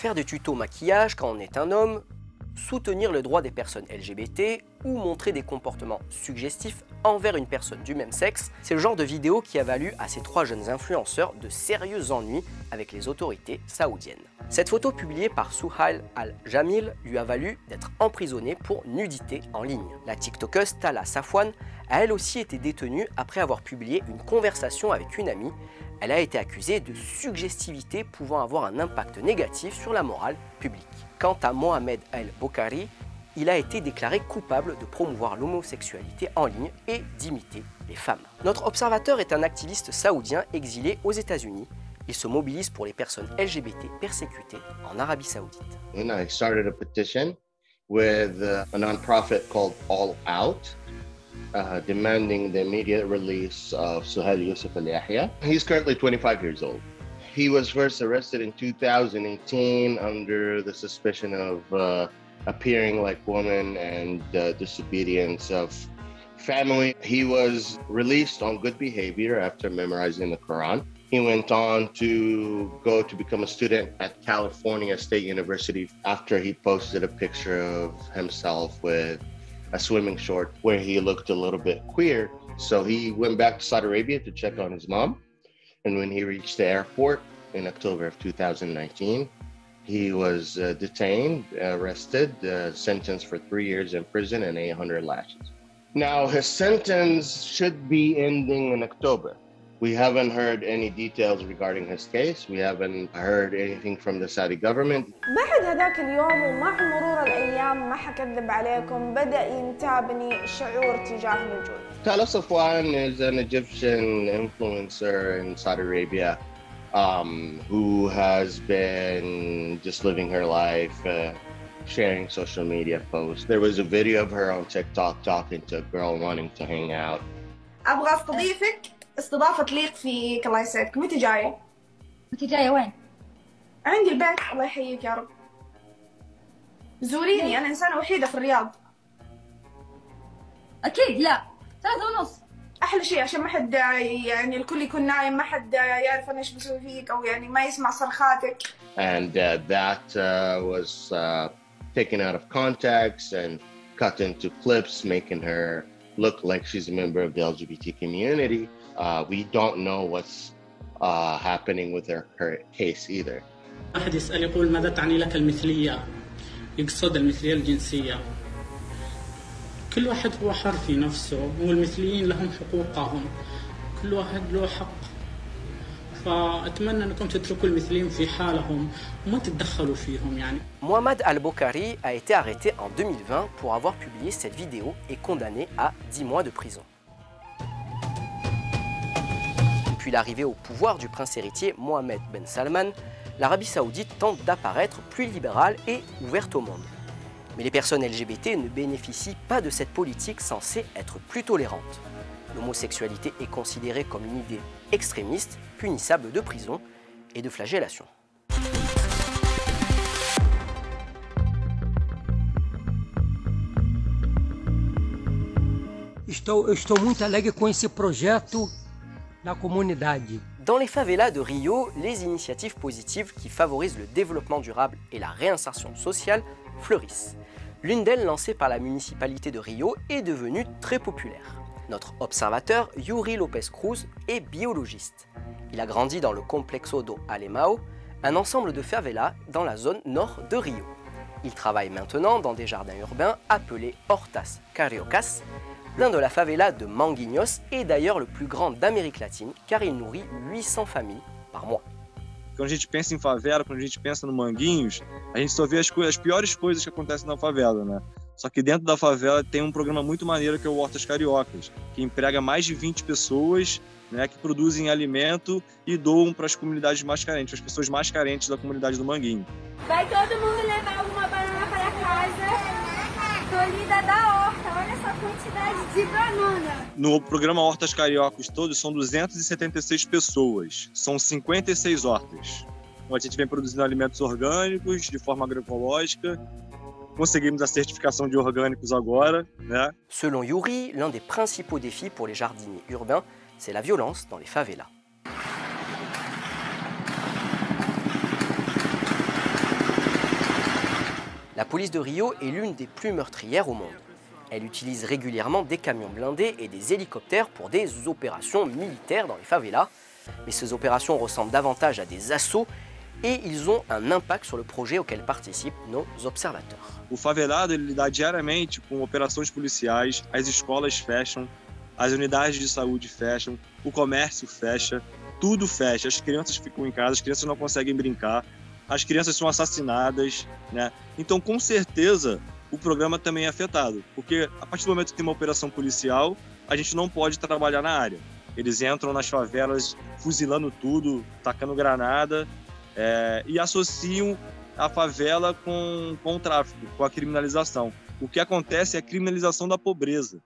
faire des tutos maquillage quand on est un homme, soutenir le droit des personnes LGBT ou montrer des comportements suggestifs envers une personne du même sexe, c'est le genre de vidéo qui a valu à ces trois jeunes influenceurs de sérieux ennuis avec les autorités saoudiennes. Cette photo publiée par Souhail Al-Jamil lui a valu d'être emprisonnée pour nudité en ligne. La TikTokeuse Tala Safwan a elle aussi été détenue après avoir publié une conversation avec une amie. Elle a été accusée de suggestivité pouvant avoir un impact négatif sur la morale publique. Quant à Mohamed El-Bokhari, il a été déclaré coupable de promouvoir l'homosexualité en ligne et d'imiter les femmes. Notre observateur est un activiste saoudien exilé aux États-Unis. Il se mobilise pour les personnes LGBT persécutées en Arabie Saoudite. And I started a petition with uh, a nonprofit called All Out, uh, demanding the immediate release of Suhail Yusuf Al Yahya. He's currently 25 years old. He was first arrested in 2018 under the suspicion of uh, appearing like woman and uh, disobedience of family. He was released on good behavior after memorizing the Quran. He went on to go to become a student at California State University after he posted a picture of himself with a swimming short where he looked a little bit queer. So he went back to Saudi Arabia to check on his mom. And when he reached the airport in October of 2019, he was uh, detained, arrested, uh, sentenced for three years in prison and 800 lashes. Now, his sentence should be ending in October. We haven't heard any details regarding his case. We haven't heard anything from the Saudi government. بعد هذاك اليوم ومع مرور الأيام ما حكذب عليكم بدأ ينتابني شعور تجاه الوجود Tala Safwan is an Egyptian influencer in Saudi Arabia um, who has been just living her life, uh, sharing social media posts. There was a video of her on TikTok talking to a girl wanting to hang out. أبغى أستضيفك استضافة تليق فيك الله يسعدك متى جاية؟ انت جايه وين؟ عندي البيت الله يحييك يا رب زوريني أنا إنسانة وحيدة في الرياض اكيد لا ثلاثة ونص أحلى شيء عشان ما حد يعني الكل يكون نايم ما حد يعرف أنا إيش بسوي فيك أو يعني ما يسمع صرخاتك And uh, that uh, was uh, taken out of context and cut into clips, making her look like she's a member of the LGBT community. Uh, we don't know what's uh, happening with her, her case either. أحد يسأل يقول ماذا تعني لك المثلية؟ يقصد المثلية الجنسية كل واحد هو حر في نفسه والمثليين لهم حقوقهم كل واحد له حق فأتمنى أنكم تتركوا المثليين في حالهم وما تتدخلوا فيهم يعني Mohamed Al-Bokhari a été arrêté en 2020 pour avoir publié cette vidéo et condamné à 10 mois de prison. Depuis l'arrivée au pouvoir du prince héritier Mohamed Ben Salman, l'Arabie saoudite tente d'apparaître plus libérale et ouverte au monde. Mais les personnes LGBT ne bénéficient pas de cette politique censée être plus tolérante. L'homosexualité est considérée comme une idée extrémiste, punissable de prison et de flagellation. Estou, muito alegre com esse projeto na comunidade. Dans les favelas de Rio, les initiatives positives qui favorisent le développement durable et la réinsertion sociale fleurissent. L'une d'elles, lancée par la municipalité de Rio, est devenue très populaire. Notre observateur, Yuri Lopez Cruz, est biologiste. Il a grandi dans le Complexo do Alemão, un ensemble de favelas dans la zone nord de Rio. Il travaille maintenant dans des jardins urbains appelés Hortas Cariocas. L'un de la favela de Manguinhos est d'ailleurs le plus grand d'Amérique latine car il nourrit 800 familles par mois. Quando a gente pensa em favela, quando a gente pensa no Manguinhos, a gente só vê as, as piores coisas que acontecem na favela, né? Só que dentro da favela tem um programa muito maneiro que é o Hortas Cariocas, que emprega mais de 20 pessoas, né, que produzem alimento e doam para as comunidades mais carentes, as pessoas mais carentes da comunidade do Manguinho. Vai todo mundo levar alguma banana para casa colhida da horta. Olha essa quantidade de banana. No programa Hortas Cariocas todos são 276 pessoas, são 56 hortas. Então, a gente vem produzindo alimentos orgânicos de forma agroecológica. Conseguimos a certificação de orgânicos agora, né? Selon Yuri, l'un des principaux défis pour les jardiniers urbains, c'est la violence dans les favelas. La police de Rio est l'une des plus meurtrières au monde. Elle utilise régulièrement des camions blindés et des hélicoptères pour des opérations militaires dans les favelas. Mais ces opérations ressemblent davantage à des assauts et ils ont un impact sur le projet auquel participent nos observateurs. O favelado ele lida diariamente com operações policiais, as escolas fecham, as unidades de saúde fecham, o comércio fecha, tudo fecha. As crianças ficam em casa, as crianças não conseguem brincar, as crianças são assassinadas, né? Então, com certeza, o programa também é afetado, porque a partir do momento que tem uma operação policial, a gente não pode trabalhar na área. Eles entram nas favelas fuzilando tudo, tacando granada é, e associam a favela com, com o tráfico, com a criminalização. O que acontece é a criminalização da pobreza.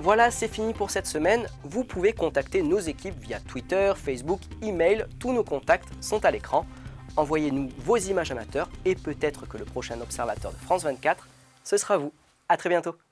Voilà, c'est fini pour cette semaine. Vous pouvez contacter nos équipes via Twitter, Facebook, email. Tous nos contacts sont à l'écran. Envoyez-nous vos images amateurs et peut-être que le prochain observateur de France 24, ce sera vous. À très bientôt.